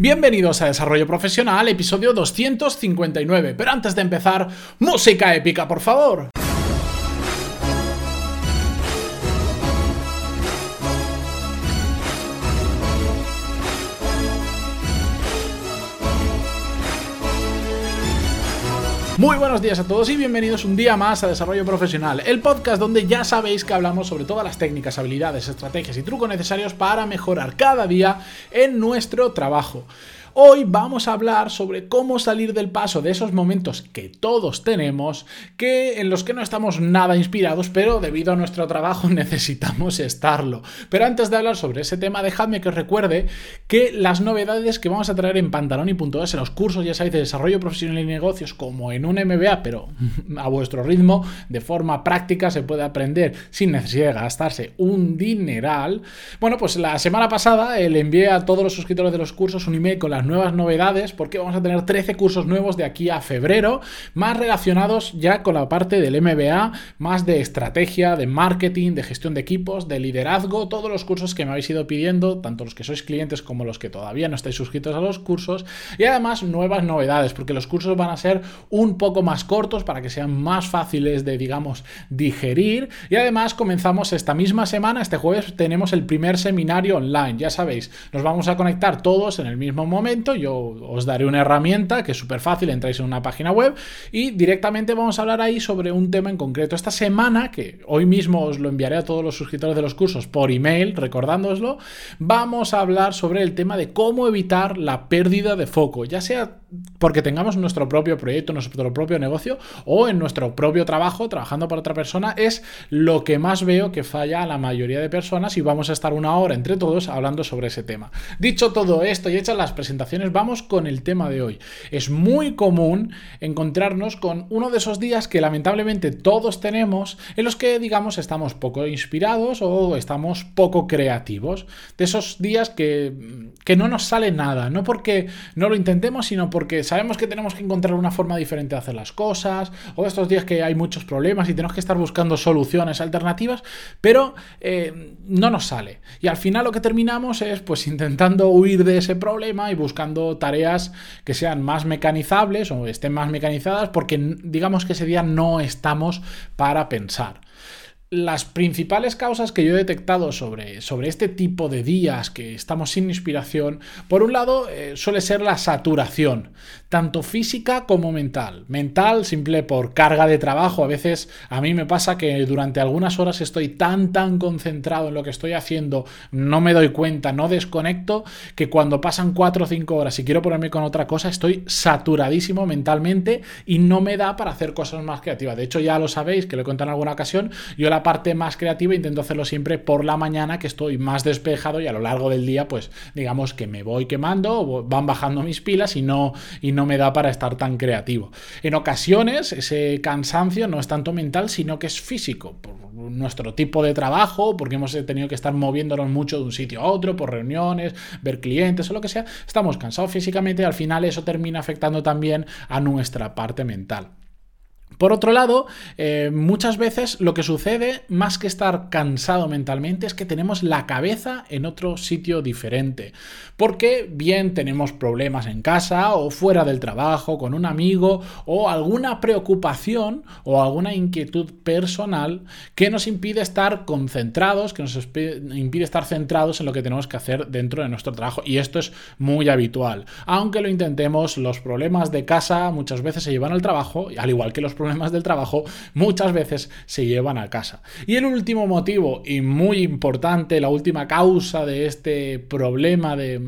Bienvenidos a Desarrollo Profesional, episodio 259. Pero antes de empezar, música épica, por favor. Muy buenos días a todos y bienvenidos un día más a Desarrollo Profesional, el podcast donde ya sabéis que hablamos sobre todas las técnicas, habilidades, estrategias y trucos necesarios para mejorar cada día en nuestro trabajo. Hoy vamos a hablar sobre cómo salir del paso de esos momentos que todos tenemos, que en los que no estamos nada inspirados, pero debido a nuestro trabajo necesitamos estarlo. Pero antes de hablar sobre ese tema, dejadme que os recuerde que las novedades que vamos a traer en pantaloni.es en los cursos, ya sabéis, de desarrollo profesional y negocios, como en un MBA, pero a vuestro ritmo, de forma práctica, se puede aprender sin necesidad de gastarse un dineral. Bueno, pues la semana pasada le envié a todos los suscriptores de los cursos un email con las nuevas novedades porque vamos a tener 13 cursos nuevos de aquí a febrero, más relacionados ya con la parte del MBA, más de estrategia, de marketing, de gestión de equipos, de liderazgo, todos los cursos que me habéis ido pidiendo, tanto los que sois clientes como los que todavía no estáis suscritos a los cursos, y además nuevas novedades, porque los cursos van a ser un poco más cortos para que sean más fáciles de, digamos, digerir, y además comenzamos esta misma semana, este jueves tenemos el primer seminario online, ya sabéis, nos vamos a conectar todos en el mismo momento, yo os daré una herramienta que es súper fácil, entráis en una página web y directamente vamos a hablar ahí sobre un tema en concreto. Esta semana, que hoy mismo os lo enviaré a todos los suscriptores de los cursos por email, recordándoslo, vamos a hablar sobre el tema de cómo evitar la pérdida de foco, ya sea porque tengamos nuestro propio proyecto, nuestro propio negocio o en nuestro propio trabajo, trabajando para otra persona, es lo que más veo que falla a la mayoría de personas y vamos a estar una hora entre todos hablando sobre ese tema. Dicho todo esto y hechas las presentaciones, vamos con el tema de hoy. Es muy común encontrarnos con uno de esos días que lamentablemente todos tenemos en los que digamos estamos poco inspirados o estamos poco creativos. De esos días que, que no nos sale nada, no porque no lo intentemos, sino porque porque sabemos que tenemos que encontrar una forma diferente de hacer las cosas, o estos días que hay muchos problemas y tenemos que estar buscando soluciones alternativas, pero eh, no nos sale. Y al final lo que terminamos es pues intentando huir de ese problema y buscando tareas que sean más mecanizables o estén más mecanizadas, porque digamos que ese día no estamos para pensar las principales causas que yo he detectado sobre, sobre, este tipo de días que estamos sin inspiración, por un lado, eh, suele ser la saturación, tanto física como mental. Mental, simple por carga de trabajo. A veces a mí me pasa que durante algunas horas estoy tan, tan concentrado en lo que estoy haciendo, no me doy cuenta, no desconecto, que cuando pasan 4 o 5 horas y quiero ponerme con otra cosa, estoy saturadísimo mentalmente y no me da para hacer cosas más creativas. De hecho, ya lo sabéis, que lo he contado en alguna ocasión, yo la parte más creativa intento hacerlo siempre por la mañana que estoy más despejado y a lo largo del día pues digamos que me voy quemando, van bajando mis pilas y no, y no me da para estar tan creativo. En ocasiones ese cansancio no es tanto mental sino que es físico, por nuestro tipo de trabajo, porque hemos tenido que estar moviéndonos mucho de un sitio a otro, por reuniones, ver clientes o lo que sea, estamos cansados físicamente y al final eso termina afectando también a nuestra parte mental. Por otro lado, eh, muchas veces lo que sucede, más que estar cansado mentalmente, es que tenemos la cabeza en otro sitio diferente. Porque bien tenemos problemas en casa o fuera del trabajo, con un amigo, o alguna preocupación o alguna inquietud personal que nos impide estar concentrados, que nos impide estar centrados en lo que tenemos que hacer dentro de nuestro trabajo. Y esto es muy habitual. Aunque lo intentemos, los problemas de casa muchas veces se llevan al trabajo, al igual que los problemas del trabajo muchas veces se llevan a casa. Y el último motivo, y muy importante, la última causa de este problema de,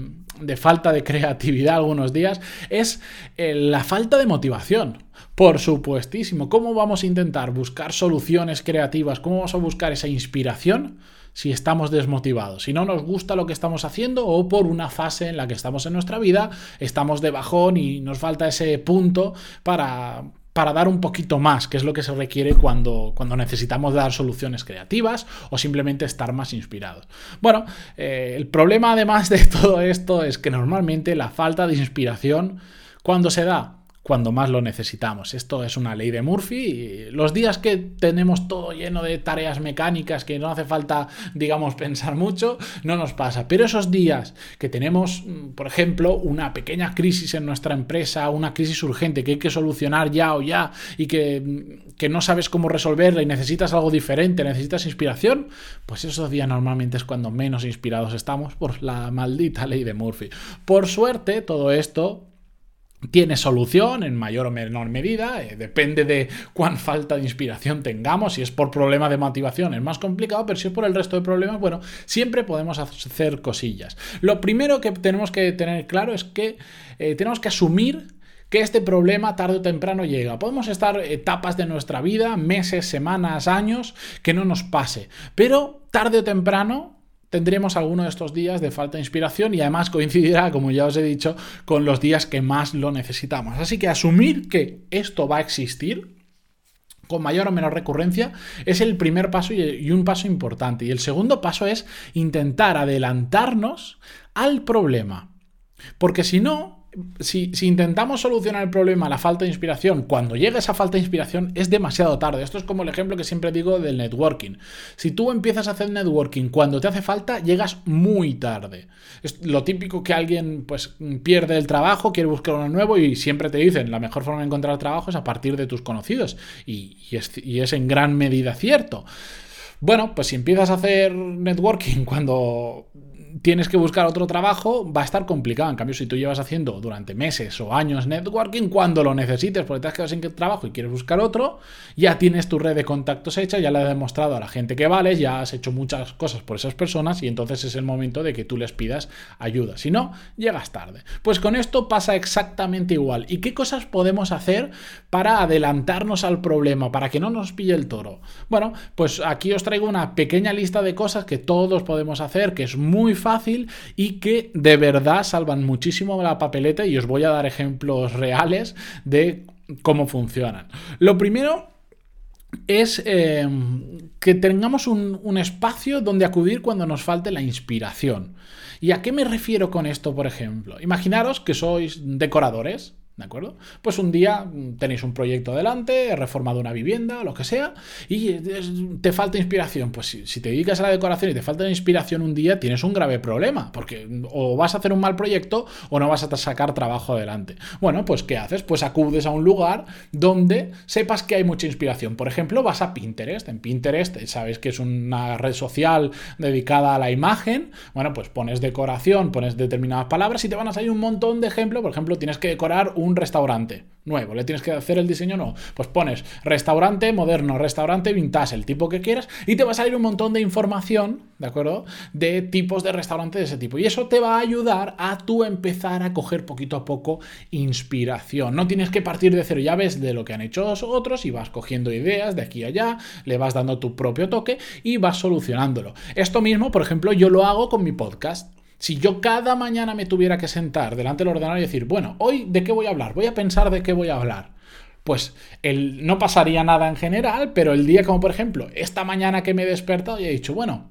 falta de creatividad algunos días, es eh, la falta de motivación. Por supuestísimo, ¿cómo vamos a intentar buscar soluciones creativas? ¿Cómo vamos a buscar esa inspiración? si estamos desmotivados, si no nos gusta lo que estamos haciendo o por una fase en la que estamos en nuestra vida, estamos de bajón y nos falta ese punto para, para dar un poquito más, que es lo que se requiere cuando, cuando necesitamos dar soluciones creativas o simplemente estar más inspirados. Bueno, eh, el problema además de todo esto es que normalmente la falta de inspiración, cuando se da, cuando más lo necesitamos. Esto es una ley de Murphy. Y los días que tenemos todo lleno de tareas mecánicas que no hace falta, digamos, pensar mucho, no nos pasa. Pero esos días que tenemos, mm, por ejemplo, una pequeña crisis en nuestra empresa, una crisis urgente que hay que solucionar ya o ya y que, mm, que no sabes cómo resolverla y necesitas algo diferente, necesitas inspiración, pues esos días normalmente es cuando menos inspirados estamos por la maldita ley de Murphy. Por suerte, todo esto tiene solución en mayor o menor medida, eh, depende de cuán falta de inspiración tengamos, si es por problema de motivación es más complicado, pero si es por el resto de problemas, bueno, siempre podemos hacer cosillas. Lo primero que tenemos que tener claro es que eh, tenemos que asumir que este problema tarde o temprano llega. Podemos estar etapas de nuestra vida, meses, semanas, años, que no nos pase, pero tarde o temprano tendremos alguno de estos días de falta de inspiración y además coincidirá, como ya os he dicho, con los días que más lo necesitamos. Así que asumir que esto va a existir con mayor o menor recurrencia es el primer paso y un paso importante. Y el segundo paso es intentar adelantarnos al problema. Porque si no, si, intentamos solucionar el problema, la falta de inspiración, cuando llega esa falta de inspiración es demasiado tarde. Esto es como el ejemplo que siempre digo del networking. Si tú empiezas a hacer networking cuando te hace falta, llegas muy tarde. Es lo típico que alguien pues pierde el trabajo, quiere buscar uno nuevo y siempre te dicen la mejor forma de encontrar trabajo es a partir de tus conocidos. y es en gran medida cierto. Bueno, pues si empiezas a hacer networking cuando tienes que buscar otro trabajo, va a estar complicado. En cambio, si tú llevas haciendo durante meses o años networking, cuando lo necesites, porque te has quedado sin trabajo y quieres buscar otro, ya tienes tu red de contactos hecha, ya le has demostrado a la gente que vales, ya has hecho muchas cosas por esas personas y entonces es el momento de que tú les pidas ayuda. Si no, llegas tarde. Pues con esto pasa exactamente igual. ¿Y qué cosas podemos hacer para adelantarnos al problema, para que no nos pille el toro? Bueno, pues aquí os traigo una pequeña lista de cosas que todos podemos hacer, que es muy fácil y que de verdad salvan muchísimo la papeleta y os voy a dar ejemplos reales de cómo funcionan. Lo primero es eh, que tengamos un, un, espacio donde acudir cuando nos falte la inspiración. ¿Y a qué me refiero con esto, por ejemplo? Imaginaros que sois decoradores ¿De acuerdo? Pues un día tenéis un proyecto delante, he reformado una vivienda, lo que sea, y te falta inspiración. Pues si, te dedicas a la decoración y te falta inspiración un día, tienes un grave problema, porque o vas a hacer un mal proyecto o no vas a sacar trabajo adelante. Bueno, pues ¿qué haces? Pues acudes a un lugar donde sepas que hay mucha inspiración. Por ejemplo, vas a Pinterest. En Pinterest, sabes que es una red social dedicada a la imagen. Bueno, pues pones decoración, pones determinadas palabras y te van a salir un montón de ejemplos. Por ejemplo, tienes que decorar un un restaurante nuevo, le tienes que hacer el diseño no, pues pones restaurante moderno, restaurante vintage, el tipo que quieras y te va a salir un montón de información, ¿de acuerdo? De tipos de restaurante de ese tipo y eso te va a ayudar a tú empezar a coger poquito a poco inspiración. No tienes que partir de cero, ya ves de lo que han hecho otros y vas cogiendo ideas de aquí a allá, le vas dando tu propio toque y vas solucionándolo. Esto mismo, por ejemplo, yo lo hago con mi podcast. Si yo cada mañana me tuviera que sentar delante del ordenador y decir, bueno, hoy de qué voy a hablar, voy a pensar de qué voy a hablar, pues el, no pasaría nada en general, pero el día como por ejemplo, esta mañana que me he despertado y he dicho, bueno,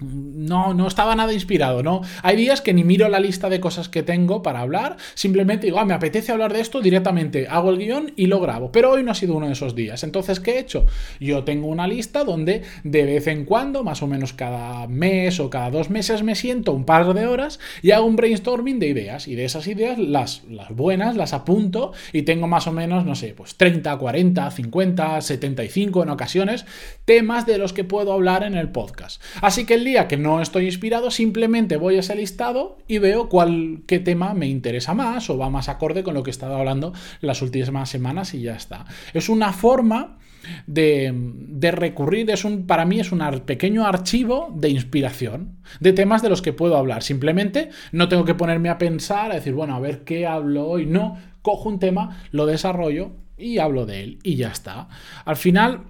no, no estaba nada inspirado, ¿no? Hay días que ni miro la lista de cosas que tengo para hablar, simplemente digo, ah, me apetece hablar de esto directamente, hago el guion y lo grabo, pero hoy no ha sido uno de esos días. Entonces, ¿qué he hecho? Yo tengo una lista donde de vez en cuando, más o menos cada mes o cada dos meses, me siento un par de horas y hago un brainstorming de ideas y de esas ideas, las, las buenas, las apunto y tengo más o menos, no sé, pues 30, 40, 50, 75 en ocasiones, temas de los que puedo hablar en el podcast. Así que el que no estoy inspirado, simplemente voy a ese listado y veo cuál, qué tema me interesa más o va más acorde con lo que he estado hablando las últimas semanas y ya está. Es una forma de, de, recurrir, es un, para mí es un pequeño archivo de inspiración, de temas de los que puedo hablar. Simplemente no tengo que ponerme a pensar, a decir, bueno, a ver qué hablo hoy. No, cojo un tema, lo desarrollo y hablo de él y ya está. Al final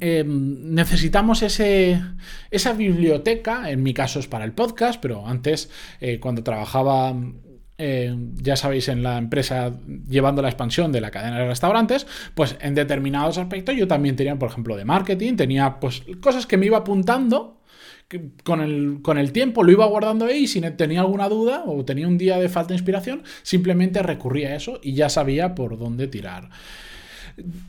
Em, necesitamos ese, esa biblioteca, en mi caso es para el podcast, pero antes, eh, cuando trabajaba, eh, ya sabéis, en la empresa llevando la expansión de la cadena de restaurantes, pues en determinados aspectos yo también tenía, por ejemplo, de marketing, tenía pues cosas que me iba apuntando con el, con el tiempo lo iba guardando ahí y si tenía alguna duda o tenía un día de falta de inspiración, simplemente recurría a eso y ya sabía por dónde tirar.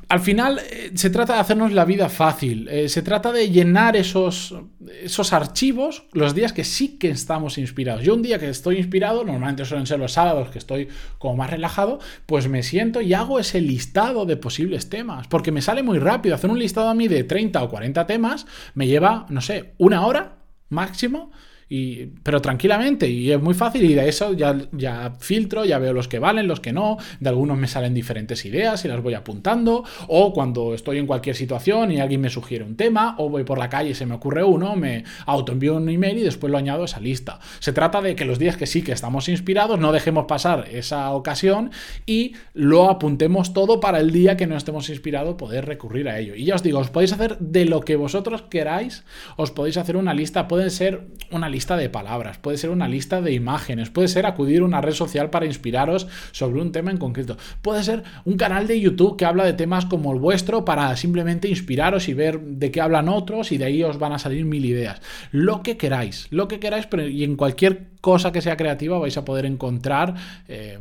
Al final eh, se trata de hacernos la vida fácil, eh, se trata de llenar esos, esos archivos los días que sí que estamos inspirados. Yo un día que estoy inspirado, normalmente suelen ser los sábados que estoy como más relajado, pues me siento y hago ese listado de posibles temas, porque me sale muy rápido. Hacer un listado a mí de 30 o 40 temas me lleva, no sé, una hora máximo pero tranquilamente, y es muy fácil, y de eso ya, ya filtro, ya veo los que valen, los que no, de algunos me salen diferentes ideas y las voy apuntando, o cuando estoy en cualquier situación y alguien me sugiere un tema, o voy por la calle y se me ocurre uno, me autoenvío un email y después lo añado a esa lista. Se trata de que los días que sí que estamos inspirados, no dejemos pasar esa ocasión y lo apuntemos todo para el día que no estemos inspirados poder recurrir a ello. Y ya os digo, os podéis hacer de lo que vosotros queráis, os podéis hacer una lista, pueden ser una lista lista de palabras, puede ser una lista de imágenes, puede ser acudir a una red social para inspiraros sobre un tema en concreto, puede ser un canal de YouTube que habla de temas como el vuestro para simplemente inspiraros y ver de qué hablan otros y de ahí os van a salir mil ideas. Lo que queráis, lo que queráis, pero y en cualquier cosa que sea creativa vais a poder encontrar... Eh,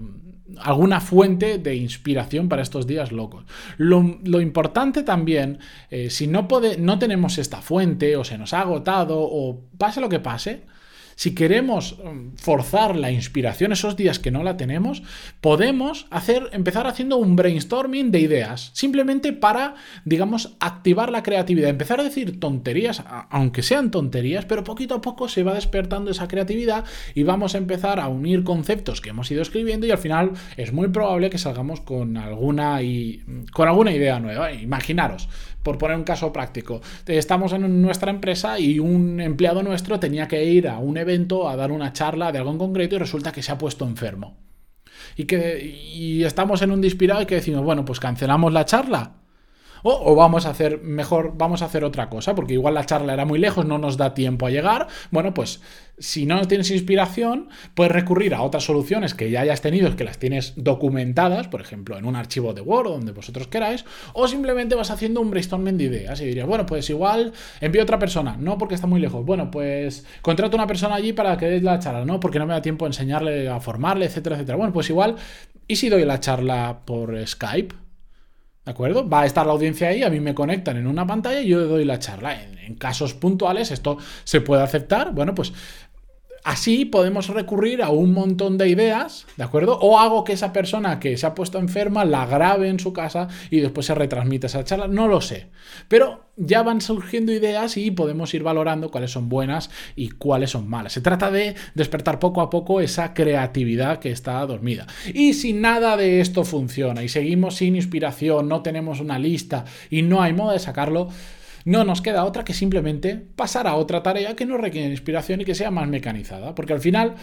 alguna fuente de inspiración para estos días locos. Lo, importante también, eh, si no, no tenemos esta fuente o se nos ha agotado o pase lo que pase, si queremos um, forzar la inspiración esos días que no la tenemos, podemos hacer, empezar haciendo un brainstorming de ideas, simplemente para, digamos, activar la creatividad, empezar a decir tonterías, aunque sean tonterías, pero poquito a poco se va despertando esa creatividad y vamos a empezar a unir conceptos que hemos ido escribiendo y al final es muy probable que salgamos con alguna, y, con alguna idea nueva. Imaginaros, por poner un caso práctico, estamos en nuestra empresa y un empleado nuestro tenía que ir a un evento a dar una charla de algo en concreto y resulta que se ha puesto enfermo. Y que y estamos en un dispirado y que decimos, bueno, pues cancelamos la charla o, vamos a hacer mejor, vamos a hacer otra cosa, porque igual la charla era muy lejos, no nos da tiempo a llegar. Bueno, pues si no tienes inspiración, puedes recurrir a otras soluciones que ya hayas tenido, que las tienes documentadas, por ejemplo, en un archivo de Word, donde vosotros queráis, o simplemente vas haciendo un brainstorming de ideas y dirías, bueno, pues igual envío a otra persona, no porque está muy lejos, bueno, pues contrato a una persona allí para que dé la charla, no porque no me da tiempo a enseñarle, a formarle, etcétera, etcétera. Bueno, pues igual, ¿y si doy la charla por Skype? ¿De acuerdo? Va a estar la audiencia ahí, a mí me conectan en una pantalla y yo doy la charla. En, casos puntuales esto se puede aceptar. Bueno, pues Así podemos recurrir a un montón de ideas, ¿de acuerdo? O hago que esa persona que se ha puesto enferma la grabe en su casa y después se retransmite esa charla, no lo sé. Pero ya van surgiendo ideas y podemos ir valorando cuáles son buenas y cuáles son malas. Se trata de despertar poco a poco esa creatividad que está dormida. Y si nada de esto funciona y seguimos sin inspiración, no tenemos una lista y no hay modo de sacarlo, no nos queda otra que simplemente pasar a otra tarea que no requiere inspiración y que sea más mecanizada, porque al final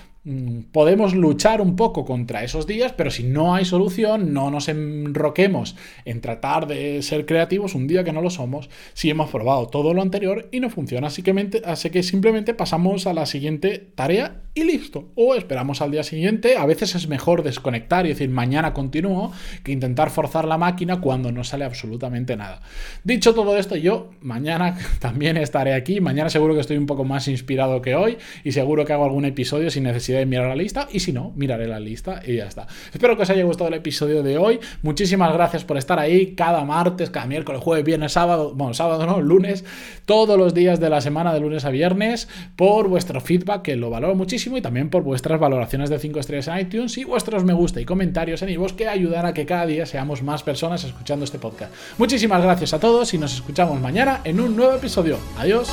podemos luchar un poco contra esos días, pero si no hay solución, no nos enroquemos en tratar de ser creativos un día que no lo somos, si hemos probado todo lo anterior y no funciona, así que, simplemente pasamos a la siguiente tarea y listo, o esperamos al día siguiente, a veces es mejor desconectar y decir mañana continúo que intentar forzar la máquina cuando no sale absolutamente nada. Dicho todo esto, yo Mañana también estaré aquí. Mañana seguro que estoy un poco más inspirado que hoy y seguro que hago algún episodio sin de mirar la lista. Y si no, miraré la lista y ya está. Espero que os haya gustado el episodio de hoy. Muchísimas gracias por estar ahí cada martes, cada miércoles, jueves, viernes, sábado. Bueno, sábado no, lunes. Todos los días de la semana, de lunes a viernes. Por vuestro feedback, que lo valoro muchísimo. Y también por vuestras valoraciones de 5 estrellas en iTunes y vuestros me gusta y comentarios en iVoox que ayudan a que cada día seamos más personas escuchando este podcast. Muchísimas gracias a todos y nos escuchamos mañana en un nuevo episodio. Adiós.